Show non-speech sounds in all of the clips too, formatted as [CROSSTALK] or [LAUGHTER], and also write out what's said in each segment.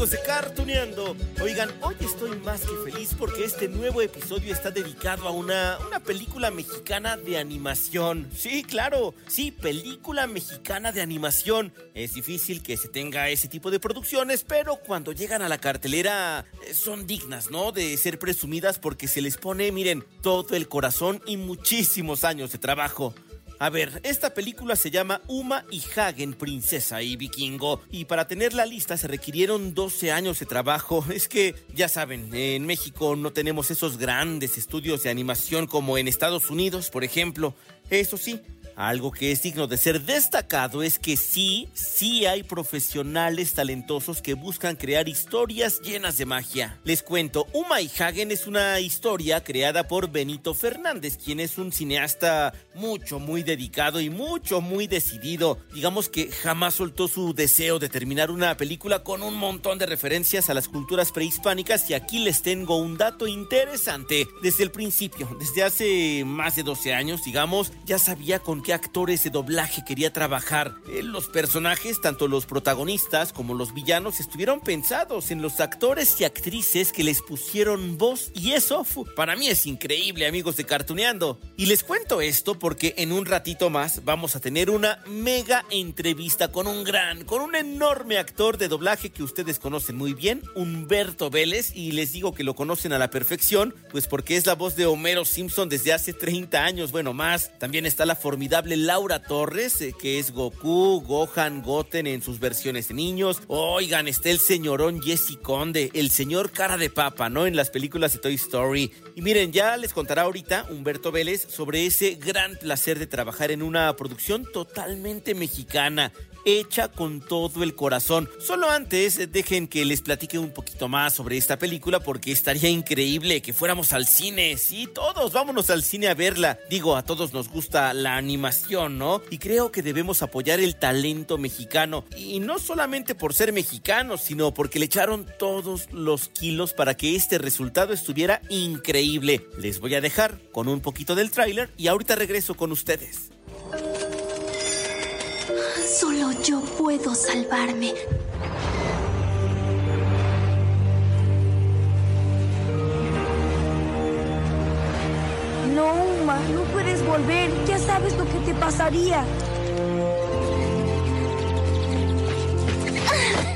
Amigos de Cartuneando. Oigan, hoy estoy más que feliz porque este nuevo episodio está dedicado a una, una película mexicana de animación. Sí, claro, sí, película mexicana de animación. Es difícil que se tenga ese tipo de producciones, pero cuando llegan a la cartelera eh, son dignas, ¿no? De ser presumidas porque se les pone, miren, todo el corazón y muchísimos años de trabajo. A ver, esta película se llama Uma y Hagen, Princesa y Vikingo. Y para tenerla lista se requirieron 12 años de trabajo. Es que, ya saben, en México no tenemos esos grandes estudios de animación como en Estados Unidos, por ejemplo. Eso sí, algo que es digno de ser destacado es que sí, sí hay profesionales talentosos que buscan crear historias llenas de magia. Les cuento, Uma y Hagen es una historia creada por Benito Fernández, quien es un cineasta mucho, muy dedicado y mucho, muy decidido. Digamos que jamás soltó su deseo de terminar una película con un montón de referencias a las culturas prehispánicas y aquí les tengo un dato interesante. Desde el principio, desde hace más de 12 años, digamos, ya sabía con qué actores de doblaje quería trabajar. Eh, Los personajes, tanto los protagonistas como los villanos, estuvieron pensados en los actores y actrices que les pusieron voz y eso para mí es increíble, amigos de Cartuneando. Y les cuento esto porque en un ratito más vamos a tener una mega entrevista con un gran, con un enorme actor de doblaje que ustedes conocen muy bien, Humberto Vélez, y les digo que lo conocen a la perfección, pues porque es la voz de Homero Simpson desde hace 30 años, bueno, más. También está la formidable Laura Torres, eh, que es Goku, Gohan, Goten en sus versiones de niños. Oigan, está el señorón Jesse Conde, el señor cara de papa, ¿no? En las películas de Toy Story. Y miren, ya les contará ahorita Humberto Vélez sobre ese gran placer de trabajar en una producción totalmente mexicana hecha con todo el corazón. Solo antes, dejen que les platique un poquito más sobre esta película porque estaría increíble que fuéramos al cine. Sí, todos vámonos al cine a verla. Digo, a todos nos gusta la animación, ¿no? Y creo que debemos apoyar el talento mexicano. Y no solamente por ser mexicanos, sino porque le echaron todos los kilos para que este resultado estuviera increíble. Les voy a dejar con un poquito del tráiler y ahorita regreso con ustedes. Solo yo puedo salvarme. No, Uma, no puedes volver. Ya sabes lo que te pasaría.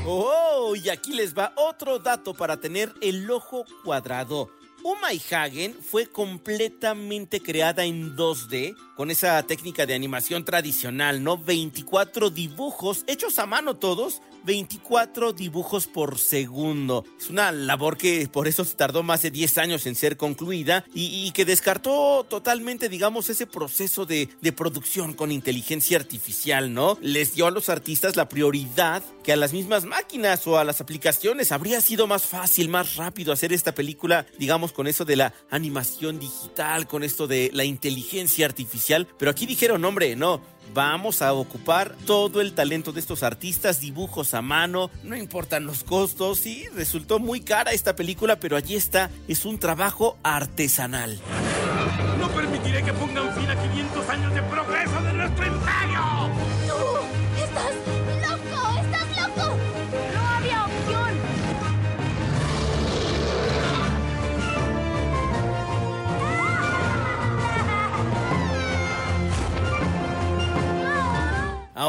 Oh, y aquí les va otro dato para tener el ojo cuadrado. Uma y Hagen fue completamente creada en 2D con esa técnica de animación tradicional, ¿no? 24 dibujos hechos a mano todos, 24 dibujos por segundo. Es una labor que por eso tardó más de 10 años en ser concluida y, y que descartó totalmente, digamos, ese proceso de, de producción con inteligencia artificial, ¿no? Les dio a los artistas la prioridad que a las mismas máquinas o a las aplicaciones. Habría sido más fácil, más rápido hacer esta película, digamos, con eso de la animación digital, con esto de la inteligencia artificial. Pero aquí dijeron, hombre, no, vamos a ocupar todo el talento de estos artistas, dibujos a mano, no importan los costos. Sí, resultó muy cara esta película, pero allí está, es un trabajo artesanal. No permitiré que pongan fin a 500 años de progreso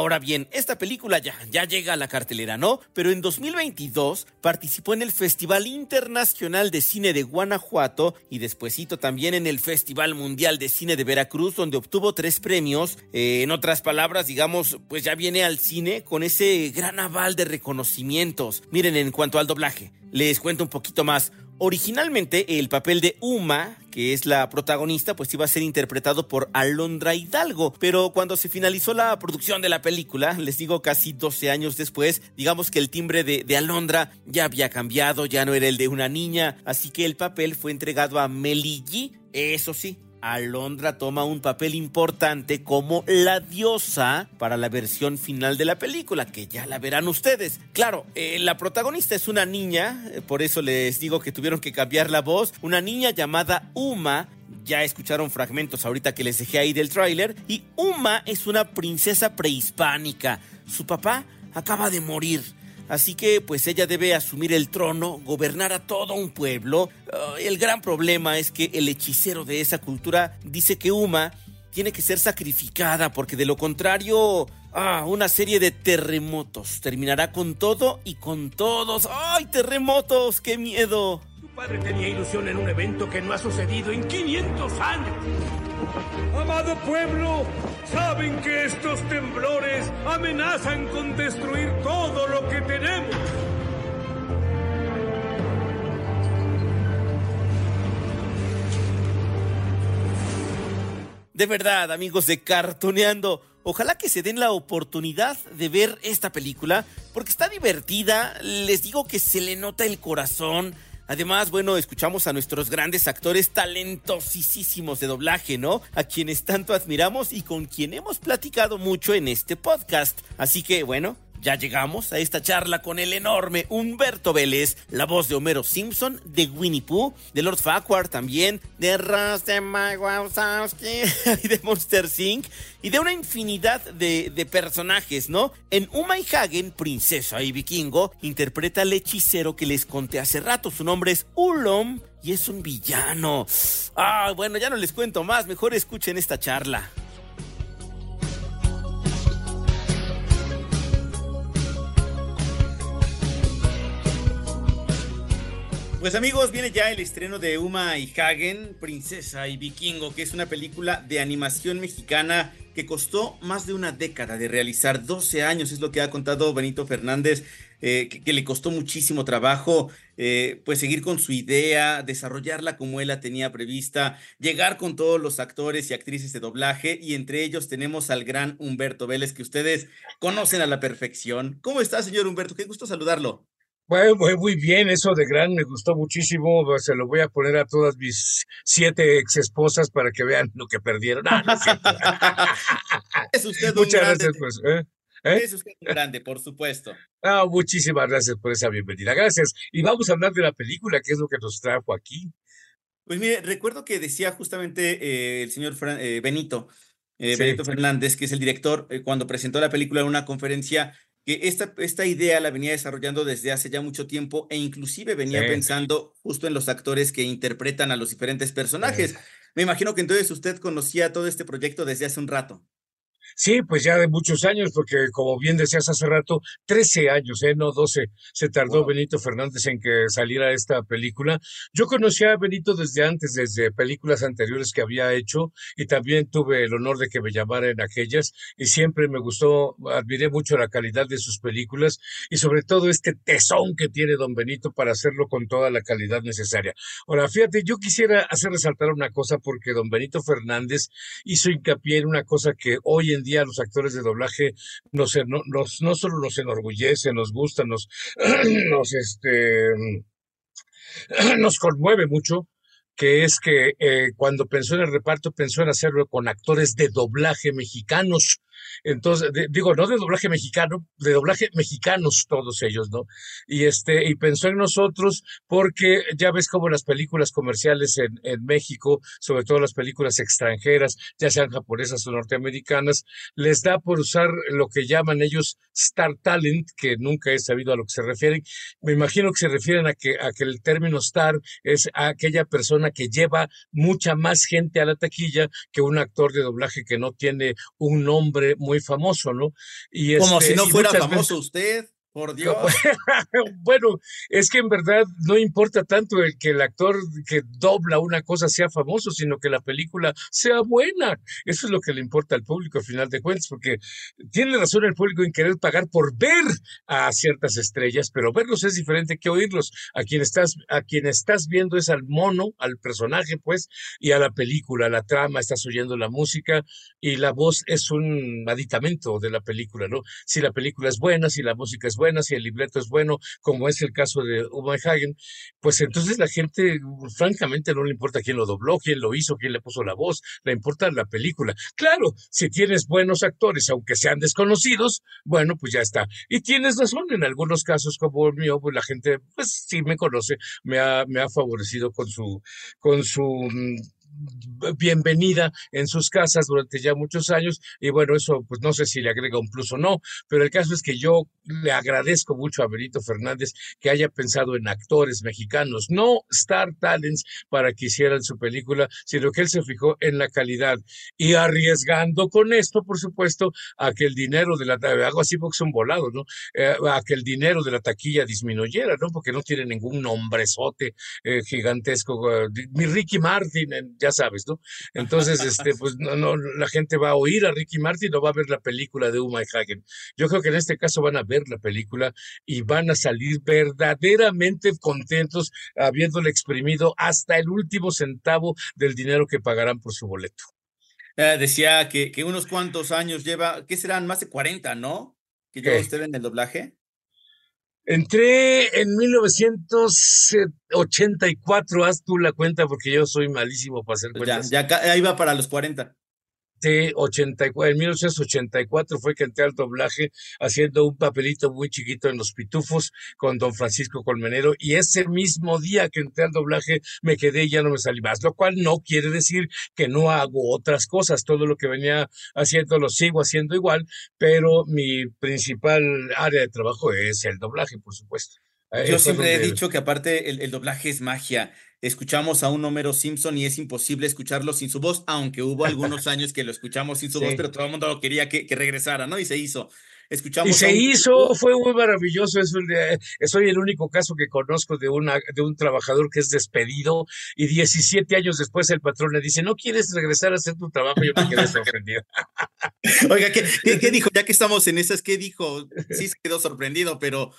Ahora bien, esta película ya, ya llega a la cartelera, ¿no? Pero en 2022 participó en el Festival Internacional de Cine de Guanajuato y despuesito también en el Festival Mundial de Cine de Veracruz, donde obtuvo tres premios. Eh, en otras palabras, digamos, pues ya viene al cine con ese gran aval de reconocimientos. Miren, en cuanto al doblaje, les cuento un poquito más. Originalmente el papel de Uma, que es la protagonista, pues iba a ser interpretado por Alondra Hidalgo, pero cuando se finalizó la producción de la película, les digo casi 12 años después, digamos que el timbre de, Alondra ya había cambiado, ya no era el de una niña, así que el papel fue entregado a Meli G, eso sí, Alondra toma un papel importante como la diosa para la versión final de la película, que ya la verán ustedes. Claro, eh, la protagonista es una niña, eh, por eso les digo que tuvieron que cambiar la voz, una niña llamada Uma. Ya escucharon fragmentos ahorita que les dejé ahí del tráiler. Y Uma es una princesa prehispánica. Su papá acaba de morir. Así que pues ella debe asumir el trono, gobernar a todo un pueblo. Uh, el gran problema es que el hechicero de esa cultura dice que Uma tiene que ser sacrificada porque de lo contrario, ah, una serie de terremotos terminará con todo y con todos. ¡Ay, terremotos! ¡Qué miedo! Tu padre tenía ilusión en un evento que no ha sucedido en 500 años. Amado pueblo, saben que estos temblores amenazan con destruir todo lo que tenemos. De verdad, amigos de Cartoneando, ojalá que se den la oportunidad de ver esta película, porque está divertida, les digo que se le nota el corazón. Además, bueno, escuchamos a nuestros grandes actores talentosísimos de doblaje, ¿no? A quienes tanto admiramos y con quien hemos platicado mucho en este podcast. Así que, bueno, ya llegamos a esta charla con el enorme Humberto Vélez, la voz de Homero Simpson, de Winnie Pooh, de Lord Farquhar también, de Wazowski [LAUGHS] y de Monster Inc. y de una infinidad de, de, personajes, ¿no? En Uma y Hagen, princesa y vikingo, interpreta al hechicero que les conté hace rato. Su nombre es Ulom y es un villano. Ah, bueno, ya no les cuento más, mejor escuchen esta charla. Pues amigos, viene ya el estreno de Uma y Hagen, Princesa y Vikingo, que es una película de animación mexicana que costó más de una década de realizar, 12 años es lo que ha contado Benito Fernández, eh, que, le costó muchísimo trabajo, eh, pues seguir con su idea, desarrollarla como él la tenía prevista, llegar con todos los actores y actrices de doblaje, y entre ellos tenemos al gran Humberto Vélez, que ustedes conocen a la perfección. ¿Cómo está, señor Humberto? Qué gusto saludarlo. Bueno, muy bien, eso de gran me gustó muchísimo. Se lo voy a poner a todas mis siete ex esposas para que vean lo que perdieron. Ah, no es [LAUGHS] usted un Muchas grande. gracias, pues. ¿eh? ¿Eh? Es usted un grande, por supuesto. Ah, muchísimas gracias por esa bienvenida. Gracias. Y vamos a hablar de la película, que es lo que nos trajo aquí. Pues mire, recuerdo que decía justamente eh, el señor Fran, eh, Benito, eh, Sí. Benito Fernández, que es el director, eh, cuando presentó la película en una conferencia, que esta, esta idea la venía desarrollando desde hace ya mucho tiempo e inclusive venía Sí. pensando justo en los actores que interpretan a los diferentes personajes. Me imagino que entonces usted conocía todo este proyecto desde hace un rato. Sí, pues ya de muchos años, porque como bien decías hace rato, 13 años, ¿eh? No 12, se tardó Wow. Benito Fernández en que saliera esta película. Yo conocía a Benito desde antes, desde películas anteriores que había hecho, y también tuve el honor de que me llamara en aquellas, y siempre me gustó, admiré mucho la calidad de sus películas, y sobre todo este tesón que tiene don Benito para hacerlo con toda la calidad necesaria. Ahora, fíjate, yo quisiera hacer resaltar una cosa, porque don Benito Fernández hizo hincapié en una cosa que hoy en día los actores de doblaje nos, no, no solo nos enorgullece, nos gusta, nos, [CLEARS THROAT] nos, este, [CLEARS THROAT] nos conmueve mucho, que es que eh, cuando pensó en el reparto pensó en hacerlo con actores de doblaje mexicanos. Entonces, de- digo, no de doblaje mexicano, de doblaje mexicanos todos ellos, ¿no? Y este, y pensó en nosotros porque ya ves como las películas comerciales en, en México, sobre todo las películas extranjeras, ya sean japonesas o norteamericanas, les da por usar lo que llaman ellos Star Talent, que nunca he sabido a lo que se refieren. Me imagino que se refieren a que, a que el término star es a aquella persona que lleva mucha más gente a la taquilla que un actor de doblaje que no tiene un nombre muy famoso, ¿no? Y Como este, si no y fuera veces- famoso usted. Por Dios. [LAUGHS] bueno, es que en verdad no importa tanto el que el actor que dobla una cosa sea famoso, sino que la película sea buena. Eso es lo que le importa al público al final de cuentas, porque tiene razón el público en querer pagar por ver a ciertas estrellas, pero verlos es diferente que oírlos. A quien estás, a quien estás viendo es al mono, al personaje, pues, y a la película, la trama, estás oyendo la música y la voz es un aditamento de la película, ¿no? Si la película es buena, si la música es buena, si el libreto es bueno, como es el caso de Uma Hagen, pues entonces la gente, francamente, no le importa quién lo dobló, quién lo hizo, quién le puso la voz, le importa la película. Claro, si tienes buenos actores, aunque sean desconocidos, bueno, pues ya está. Y tienes razón, en algunos casos como el mío, pues la gente, pues sí me conoce, me ha, me ha favorecido con su, con su mm, bienvenida en sus casas durante ya muchos años y bueno, eso pues no sé si le agrega un plus o no, pero el caso es que yo le agradezco mucho a Benito Fernández que haya pensado en actores mexicanos, no Star Talents para que hicieran su película, sino que él se fijó en la calidad y arriesgando con esto, por supuesto, a que el dinero de la hago así porque son volados, ¿no? Eh, a que el dinero de la taquilla disminuyera, ¿no? Porque no tiene ningún nombrezote eh, gigantesco, uh, mi Ricky Martin, ya sabes, ¿no? Entonces, este, pues no, no, la gente va a oír a Ricky Martin o va a ver la película de Uma Hagen. Yo creo que en este caso van a ver la película y van a salir verdaderamente contentos habiéndole exprimido hasta el último centavo del dinero que pagarán por su boleto. Eh, decía que, que, unos cuantos años lleva, ¿qué serán? Más de 40, ¿no? Que lleva usted en el doblaje. Entré en 1984, haz tú la cuenta porque yo soy malísimo para hacer cuentas. Ya, ya ahí va para los 40. Sí, 84, en 1984 fue que entré al doblaje haciendo un papelito muy chiquito en Los Pitufos con don Francisco Colmenero y ese mismo día que entré al doblaje me quedé y ya no me salí más, lo cual no quiere decir que no hago otras cosas, todo lo que venía haciendo lo sigo haciendo igual, pero mi principal área de trabajo es el doblaje, por supuesto. Yo siempre he dicho que aparte el, el doblaje es magia escuchamos a un Homero Simpson y es imposible escucharlo sin su voz, aunque hubo algunos [LAUGHS] años que lo escuchamos sin su voz, pero todo el mundo quería que, que, regresara, ¿no? Y se hizo. Escuchamos y se un... hizo, fue muy maravilloso. Es, soy el único caso que conozco de, una, de un trabajador que es despedido y 17 años después el patrón le dice, ¿no quieres regresar a hacer tu trabajo? Yo me quedé [LAUGHS] sorprendido. Oiga, ¿qué, ¿qué, qué, dijo? Ya que estamos en esas, ¿qué dijo? [LAUGHS] Sí se quedó sorprendido, pero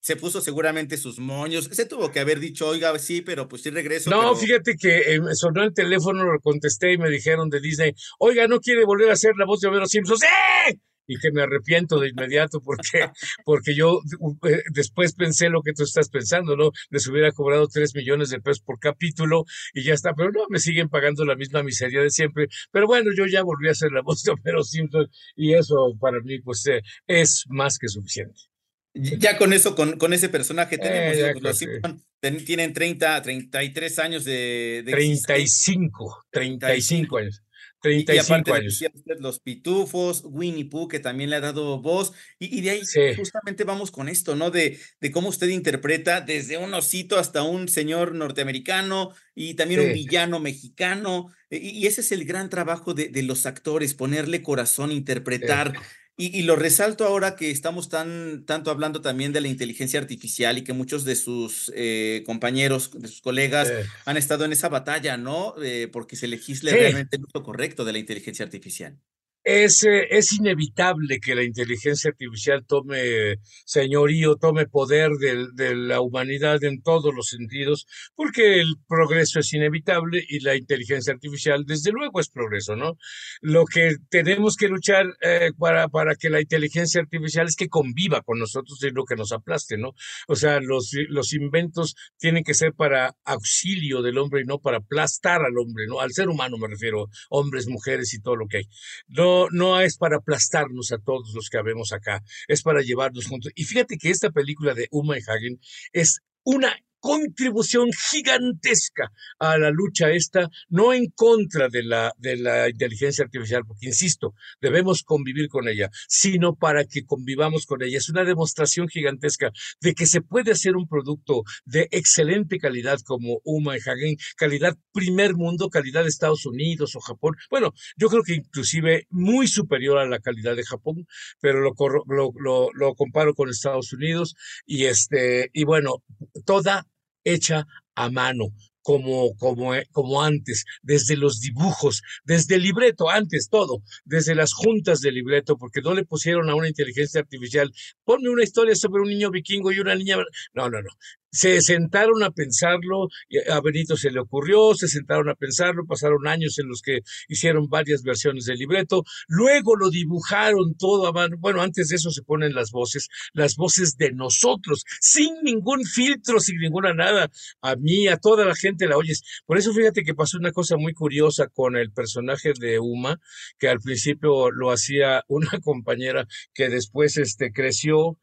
se puso seguramente sus moños. Se tuvo que haber dicho, oiga, sí, pero pues sí regreso. No, pero... fíjate que eh, sonó el teléfono, lo contesté y me dijeron de Disney, oiga, ¿no quiere volver a hacer la voz de Homero Simpson? ¡Sí! Y que me arrepiento de inmediato porque, [LAUGHS] porque yo eh, después pensé lo que tú estás pensando, ¿no? Les hubiera cobrado tres millones de pesos por capítulo y ya está, pero no, me siguen pagando la misma miseria de siempre. Pero bueno, yo ya volví a hacer la voz de Homero Simpson y eso para mí pues eh, es más que suficiente. Ya con eso, con, con ese personaje tenemos, eh, los Simpson ten, tienen 30, 33 años de... de 35, 35 años. 35 y, y aparte años. Usted, los pitufos, Winnie Pooh, que también le ha dado voz, y, y de ahí sí. justamente vamos con esto, ¿no? De, de cómo usted interpreta desde un osito hasta un señor norteamericano y también sí. un villano mexicano, y, y, ese es el gran trabajo de, de los actores, ponerle corazón, interpretar. Y, y, lo resalto ahora que estamos tan, tanto hablando también de la inteligencia artificial y que muchos de sus eh, compañeros, de sus colegas, eh. han estado en esa batalla, ¿no? Eh, porque se legisle sí. realmente el uso correcto de la inteligencia artificial. Es, es, inevitable que la inteligencia artificial tome señorío, tome poder de, de, la humanidad en todos los sentidos, porque el progreso es inevitable y la inteligencia artificial, desde luego, es progreso, ¿no? Lo que tenemos que luchar eh, para, para que la inteligencia artificial es que conviva con nosotros y lo que nos aplaste, ¿no? O sea, los, los inventos tienen que ser para auxilio del hombre y no para aplastar al hombre, ¿no? Al ser humano me refiero, hombres, mujeres y todo lo que hay. No, no, es para aplastarnos a todos los que habemos acá, es para llevarnos juntos. Y fíjate que esta película de Uma y Hagen es una contribución gigantesca a la lucha esta, no en contra de la, de la inteligencia artificial, porque insisto, debemos convivir con ella, sino para que convivamos con ella. Es una demostración gigantesca de que se puede hacer un producto de excelente calidad como Uma y Hagen, calidad primer mundo, calidad de Estados Unidos o Japón. Bueno, yo creo que inclusive muy superior a la calidad de Japón, pero lo, lo, lo, lo comparo con Estados Unidos y este, y bueno, toda hecha a mano, como, como, eh, como antes, desde los dibujos, desde el libreto, antes todo, desde las juntas de libreto, porque no le pusieron a una inteligencia artificial, ponme una historia sobre un niño vikingo y una niña. No, no, no se sentaron a pensarlo, a Benito se le ocurrió, se sentaron a pensarlo, pasaron años en los que hicieron varias versiones del libreto, luego lo dibujaron todo a mano, bueno, antes de eso se ponen las voces, las voces de nosotros, sin ningún filtro, sin ninguna nada, a mí, a toda la gente la oyes. Por eso fíjate que pasó una cosa muy curiosa con el personaje de Uma, que al principio lo hacía una [LAUGHS] compañera que después este, creció,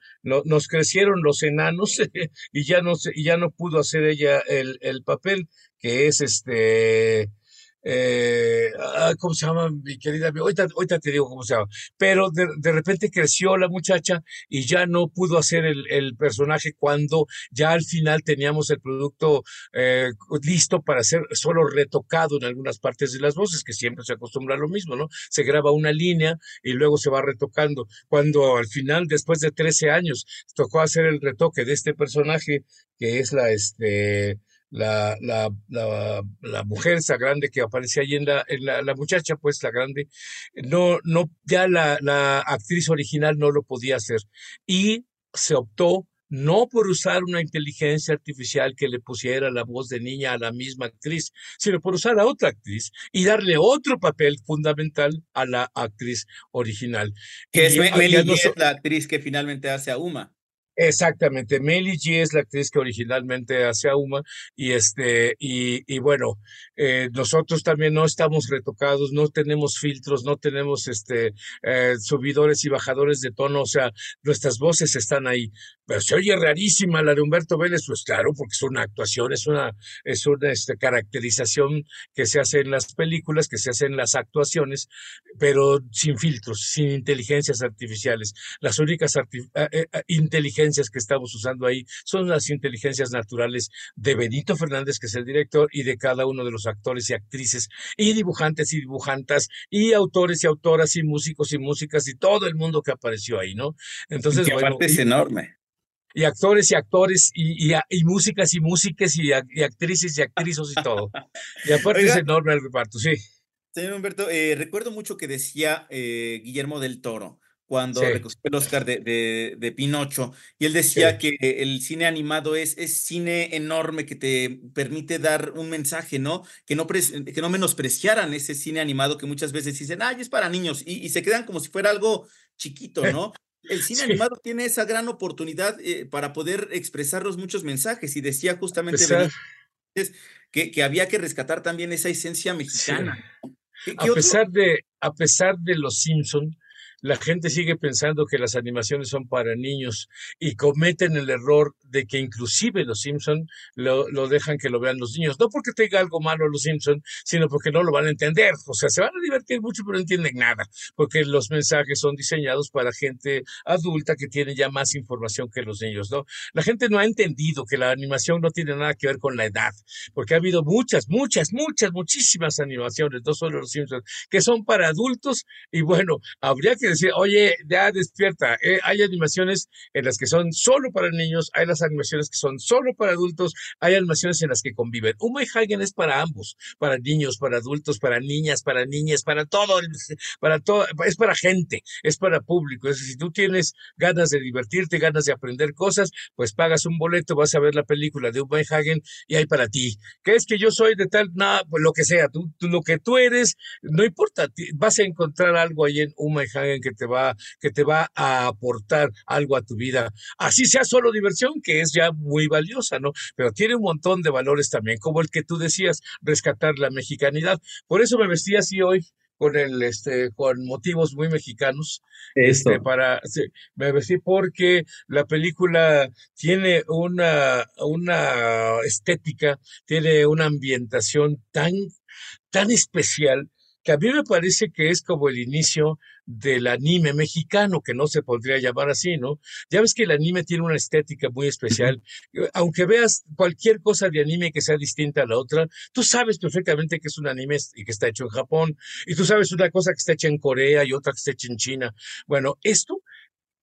nos crecieron los enanos [LAUGHS] y ya no y ya no pudo hacer ella el, el papel, que es este, eh, ah, ¿cómo se llama mi querida? Ahorita, ahorita te digo cómo se llama. Pero de, de, repente creció la muchacha y ya no pudo hacer el, el, personaje cuando ya al final teníamos el producto eh, listo para ser solo retocado en algunas partes de las voces, que siempre se acostumbra a lo mismo, ¿no? Se graba una línea y luego se va retocando. Cuando al final, después de 13 años, tocó hacer el retoque de este personaje, que es la, este, la, la, la, la, mujer, esa grande que aparecía ahí en la, en la, muchacha, pues la grande, no, no, ya la, la actriz original no lo podía hacer. Y se optó no por usar una inteligencia artificial que le pusiera la voz de niña a la misma actriz, sino por usar a otra actriz y darle otro papel fundamental a la actriz original. Que es no la actriz que finalmente hace a Uma. Exactamente, Melly G es la actriz que originalmente hace a Uma y este y, y bueno eh, nosotros también no estamos retocados, no tenemos filtros, no tenemos este eh, subidores y bajadores de tono, o sea nuestras voces están ahí, pero se oye rarísima la de Humberto Vélez, pues claro, porque es una actuación, es una es una este, caracterización que se hace en las películas, que se hace en las actuaciones, pero sin filtros, sin inteligencias artificiales, las únicas eh, inteligencias que estamos usando ahí son las inteligencias naturales de Benito Fernández, que es el director, y de cada uno de los actores y actrices, y dibujantes y dibujantas, y autores y autoras, y músicos y músicas, y todo el mundo que apareció ahí, ¿no? Entonces, y bueno, es enorme y actores y actores y, y, y músicas y músicas y, y, actrices y actrices y todo. Y aparte es enorme el reparto, sí. Señor Humberto, eh, recuerdo mucho que decía eh, Guillermo del Toro, cuando sí. recogió el Oscar de, de, de, Pinocho, y él decía sí. que el cine animado es, es cine enorme que te permite dar un mensaje, ¿no? Que no, que no menospreciaran ese cine animado que muchas veces dicen, ay, es para niños, y, y se quedan como si fuera algo chiquito, [LAUGHS] ¿no? El cine sí. animado tiene esa gran oportunidad eh, para poder expresar los muchos mensajes, y decía justamente que, que, había que rescatar también esa esencia mexicana. ¿Qué, qué a, pesar de, a pesar de los Simpson, la gente sigue pensando que las animaciones son para niños y cometen el error de que inclusive los Simpson lo, lo dejan que lo vean los niños. No porque tenga algo malo los Simpson, sino porque no lo van a entender. O sea, se van a divertir mucho, pero no entienden nada, porque los mensajes son diseñados para gente adulta que tiene ya más información que los niños, ¿no? La gente no ha entendido que la animación no tiene nada que ver con la edad, porque ha habido muchas, muchas, muchas, muchísimas animaciones, no solo los Simpsons, que son para adultos y bueno, habría que decir, oye, ya despierta, eh, hay animaciones en las que son solo para niños, hay las animaciones que son solo para adultos, hay animaciones en las que conviven. Uma y Hagen es para ambos, para niños, para adultos, para niñas, para niñas, para todo, para todo, es para gente, es para público. Es, si tú tienes ganas de divertirte, ganas de aprender cosas, pues pagas un boleto, vas a ver la película de Uma y Hagen y hay para ti. ¿Qué es que yo soy de tal? No, pues lo que sea, tú, tú, lo que tú eres, no importa, vas a encontrar algo ahí en Uma y Hagen que te va, que te va a aportar algo a tu vida. Así sea solo diversión, que es ya muy valiosa, ¿no? Pero tiene un montón de valores también, como el que tú decías, rescatar la mexicanidad. Por eso me vestí así hoy con el este con motivos muy mexicanos este para sí, porque la película tiene una una estética tiene una ambientación tan tan especial que a mí me parece que es como el inicio del anime mexicano, que no se podría llamar así, ¿no? Ya ves que el anime tiene una estética muy especial. Aunque veas cualquier cosa de anime que sea distinta a la otra, tú sabes perfectamente que es un anime y que está hecho en Japón, y tú sabes una cosa que está hecha en Corea y otra que está hecha en China. Bueno, esto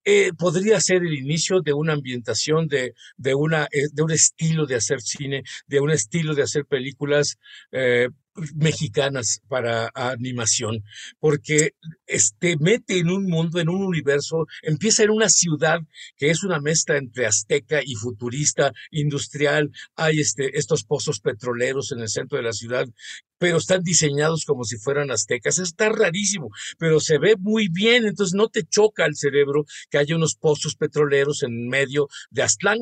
eh, podría ser el inicio de una ambientación, de, de, una, eh, de un estilo de hacer cine, de un estilo de hacer películas eh, mexicanas para animación, porque este, mete en un mundo, en un universo, empieza en una ciudad que es una mezcla entre azteca y futurista, industrial, hay este, estos pozos petroleros en el centro de la ciudad, pero están diseñados como si fueran aztecas, está rarísimo, pero se ve muy bien, entonces no te choca el cerebro que haya unos pozos petroleros en medio de Aztlán,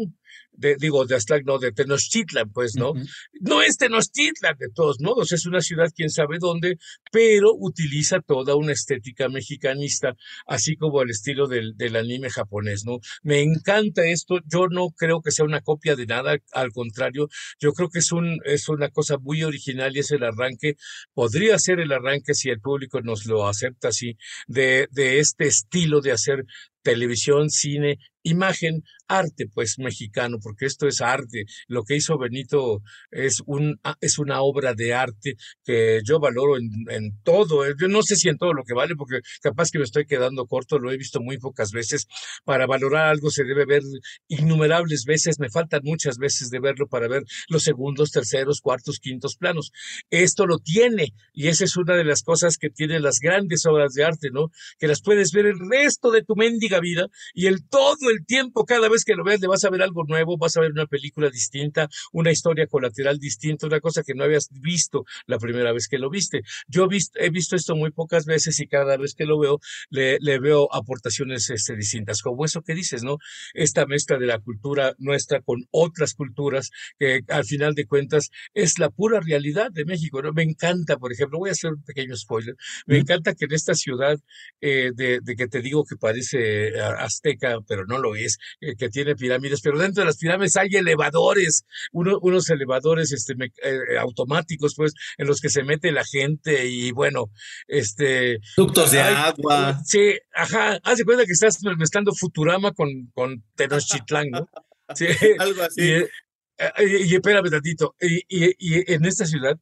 de, digo, de Aztlac, no, de Tenochtitlan, pues, ¿no? No es Tenochtitlan, de todos modos, es una ciudad, quién sabe dónde, pero utiliza toda una estética mexicanista, así como el estilo del, del anime japonés, ¿no? Me encanta esto, yo no creo que sea una copia de nada, al contrario, yo creo que es, un, es una cosa muy original y es el arranque, podría ser el arranque si el público nos lo acepta así, de, de este estilo de hacer televisión, cine, imagen, arte, pues mexicano, porque esto es arte. Lo que hizo Benito es, un, es una obra de arte que yo valoro en, en todo. Yo no sé si en todo lo que vale, porque capaz que me estoy quedando corto, lo he visto muy pocas veces. Para valorar algo se debe ver innumerables veces, me faltan muchas veces de verlo para ver los segundos, terceros, cuartos, quintos planos. Esto lo tiene y esa es una de las cosas que tienen las grandes obras de arte, ¿no? Que las puedes ver el resto de tu mendiga vida y el todo el tiempo, cada vez que lo ves, le vas a ver algo nuevo, vas a ver una película distinta, una historia colateral distinta, una cosa que no habías visto la primera vez que lo viste. Yo he visto, esto muy pocas veces y cada vez que lo veo, le, veo aportaciones este, distintas, como eso que dices, ¿no? Esta mezcla de la cultura nuestra con otras culturas, que al final de cuentas es la pura realidad de México, ¿no? Me encanta, por ejemplo, voy a hacer un pequeño spoiler, me encanta que en esta ciudad eh, de, de que te digo que parece eh, azteca, pero no lo es, eh, que tiene pirámides, pero dentro de las pirámides hay elevadores, unos elevadores este, eh, automáticos, pues, en los que se mete la gente y bueno, este... Ductos de agua. Sí, ajá, haz de cuenta que estás mezclando Futurama con, con Tenochtitlán, ¿no? [LAUGHS] Sí, Algo así. Y, y, espérame tantito, y, y en esta ciudad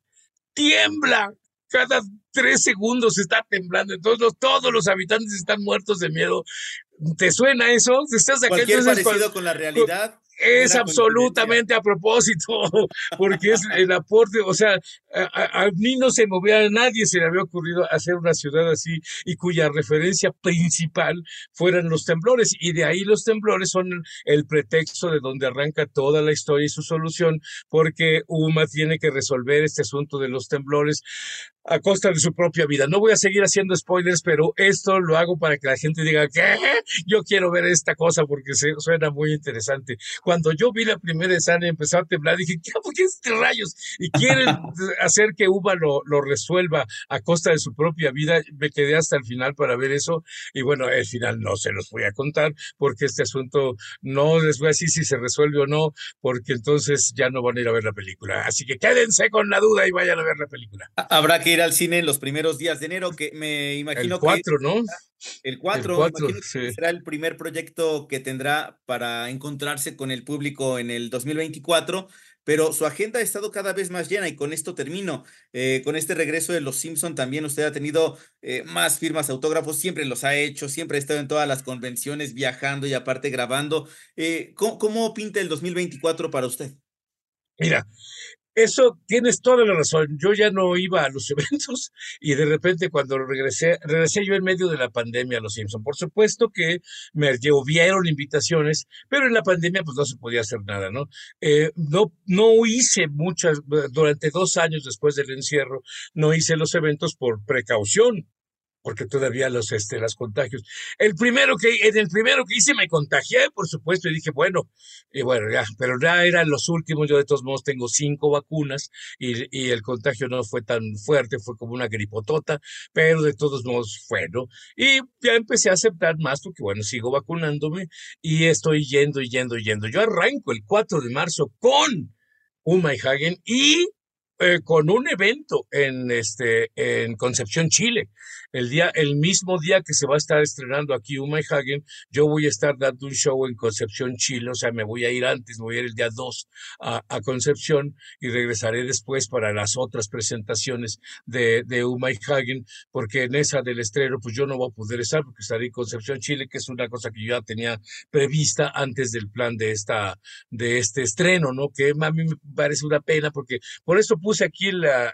tiembla cada tres segundos está temblando, entonces todos los habitantes están muertos de miedo. ¿Te suena eso? ¿Estás Cualquier parecido con la realidad es absolutamente a propósito, [LAUGHS] porque es el aporte, o sea, a, mí no se movía, a nadie se le había ocurrido hacer una ciudad así y cuya referencia principal fueran los temblores, y de ahí los temblores son el pretexto de donde arranca toda la historia y su solución, porque UMA tiene que resolver este asunto de los temblores a costa de su propia vida. No voy a seguir haciendo spoilers, pero esto lo hago para que la gente diga, ¿qué? Yo quiero ver esta cosa porque se, suena muy interesante cuando yo vi la primera escena y empezó a temblar, dije, ¿qué, qué es este rayos? Y quieren [LAUGHS] hacer que Uva lo, lo resuelva a costa de su propia vida. Me quedé hasta el final para ver eso. Y bueno, el final no se los voy a contar porque este asunto no les voy a decir si se resuelve o no, porque entonces ya no van a ir a ver la película. Así que quédense con la duda y vayan a ver la película. Habrá que ir al cine en los primeros días de enero, que me imagino el 4, ¿no? El 4, será el primer proyecto que tendrá para encontrarse con el público en el 2024, pero su agenda ha estado cada vez más llena y con esto termino. Eh, con este regreso de Los Simpson también usted ha tenido eh, más firmas, autógrafos, siempre los ha hecho, siempre ha estado en todas las convenciones viajando y aparte grabando. Eh, ¿cómo, ¿Cómo pinta el 2024 para usted? Mira, eso tienes toda la razón. Yo ya no iba a los [LAUGHS] eventos y de repente cuando regresé, regresé yo en medio de la pandemia a Los Simpson. Por supuesto que me llovieron invitaciones, pero en la pandemia pues no se podía hacer nada, ¿no? Eh, no, no hice muchas, durante dos años después del encierro, no hice los eventos por precaución porque todavía los este las contagios. El primero que en el primero que hice me contagié, por supuesto, y dije, bueno, y bueno, ya, pero ya eran los últimos, yo de todos modos tengo cinco vacunas y, y el contagio no fue tan fuerte, fue como una gripotota, pero de todos modos fue, ¿no? Y ya empecé a aceptar más porque bueno, sigo vacunándome y estoy yendo yendo yendo. Yo arranco el 4 de marzo con Uma y Hagen y eh, con un evento en este en Concepción, Chile el día, el mismo día que se va a estar estrenando aquí Uma Hagen, yo voy a estar dando un show en Concepción, Chile, o sea, me voy a ir antes, me voy a ir el día 2 a, a, Concepción y regresaré después para las otras presentaciones de, de Uma Hagen, porque en esa del estreno, pues yo no voy a poder estar porque estaré en Concepción, Chile, que es una cosa que yo ya tenía prevista antes del plan de esta, de este estreno, ¿no? Que a mí me parece una pena porque por eso puse aquí la,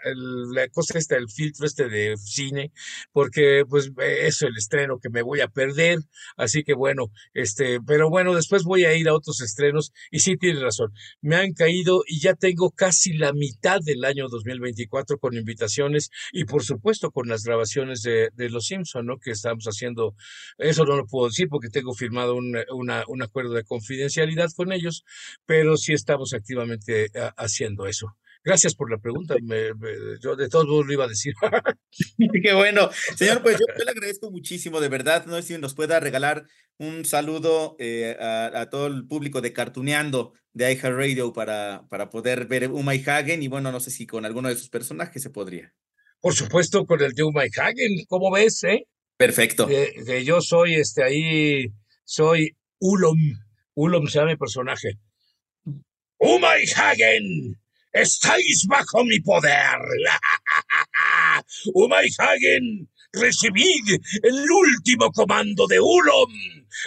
la cosa esta, el filtro este de cine, porque pues es el estreno que me voy a perder, así que bueno, este, pero bueno, después voy a ir a otros estrenos y sí tiene razón, me han caído y ya tengo casi la mitad del año 2024 con invitaciones y por supuesto con las grabaciones de, de Los Simpson, ¿no? Que estamos haciendo, eso no lo puedo decir porque tengo firmado un, una, un acuerdo de confidencialidad con ellos, pero sí estamos activamente haciendo eso. Gracias por la pregunta. Me, me, yo de todos modos lo iba a decir. [LAUGHS] Qué bueno. Señor, pues yo, yo, le [LAUGHS] agradezco muchísimo, de verdad. No sé si nos pueda regalar un saludo eh, a, a, todo el público de Cartuneando de iHeartRadio para, para poder ver Uma y Hagen. Y bueno, no sé si con alguno de sus personajes se podría. Por supuesto, con el de Uma y Hagen. ¿Cómo ves, eh? Perfecto. Que, que yo soy este ahí, soy Ulom. Ulom se llama mi personaje. Uma y Hagen estáis bajo mi poder. [LAUGHS] Umaihagen, recibid el último comando de Ulom,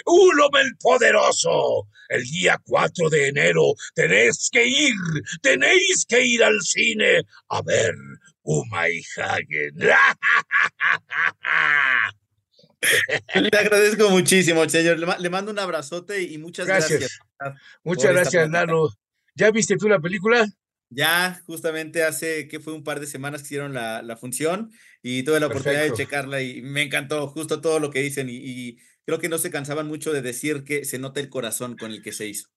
Ulom el poderoso. El día 4 de enero tenéis que ir, tenéis que ir al cine a ver Umaihagen. [LAUGHS] Le agradezco muchísimo, señor. Le, mando un abrazote y muchas gracias. gracias. Muchas gracias, Nano. ¿Ya viste tú la película? Ya, justamente hace que fue un par de semanas que hicieron la, la función y tuve la Perfecto. oportunidad de checarla y me encantó justo todo lo que dicen y, y, creo que no se cansaban mucho de decir que se nota el corazón con el que se hizo.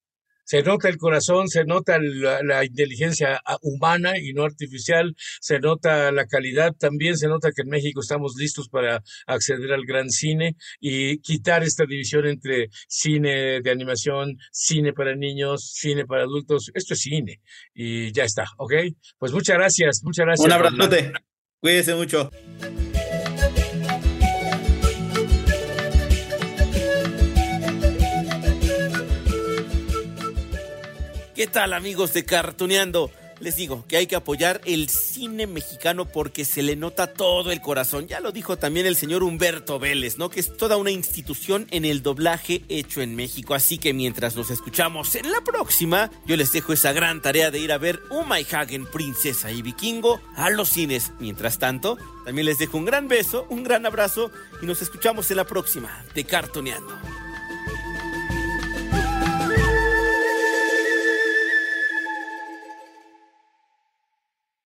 Se nota el corazón, se nota la, la inteligencia humana y no artificial, se nota la calidad, también se nota que en México estamos listos para acceder al gran cine y quitar esta división entre cine de animación, cine para niños, cine para adultos. Esto es cine y ya está, ¿ok? Pues muchas gracias, muchas gracias. Un abrazote. Cuídese mucho. ¿Qué tal amigos de Cartuneando? Les digo que hay que apoyar el cine mexicano porque se le nota todo el corazón. Ya lo dijo también el señor Humberto Vélez, ¿no? Que es toda una institución en el doblaje hecho en México. Así que mientras nos escuchamos en la próxima, yo les dejo esa gran tarea de ir a ver Hagen, Princesa y Vikingo a los cines. Mientras tanto, también les dejo un gran beso, un gran abrazo y nos escuchamos en la próxima de Cartuneando.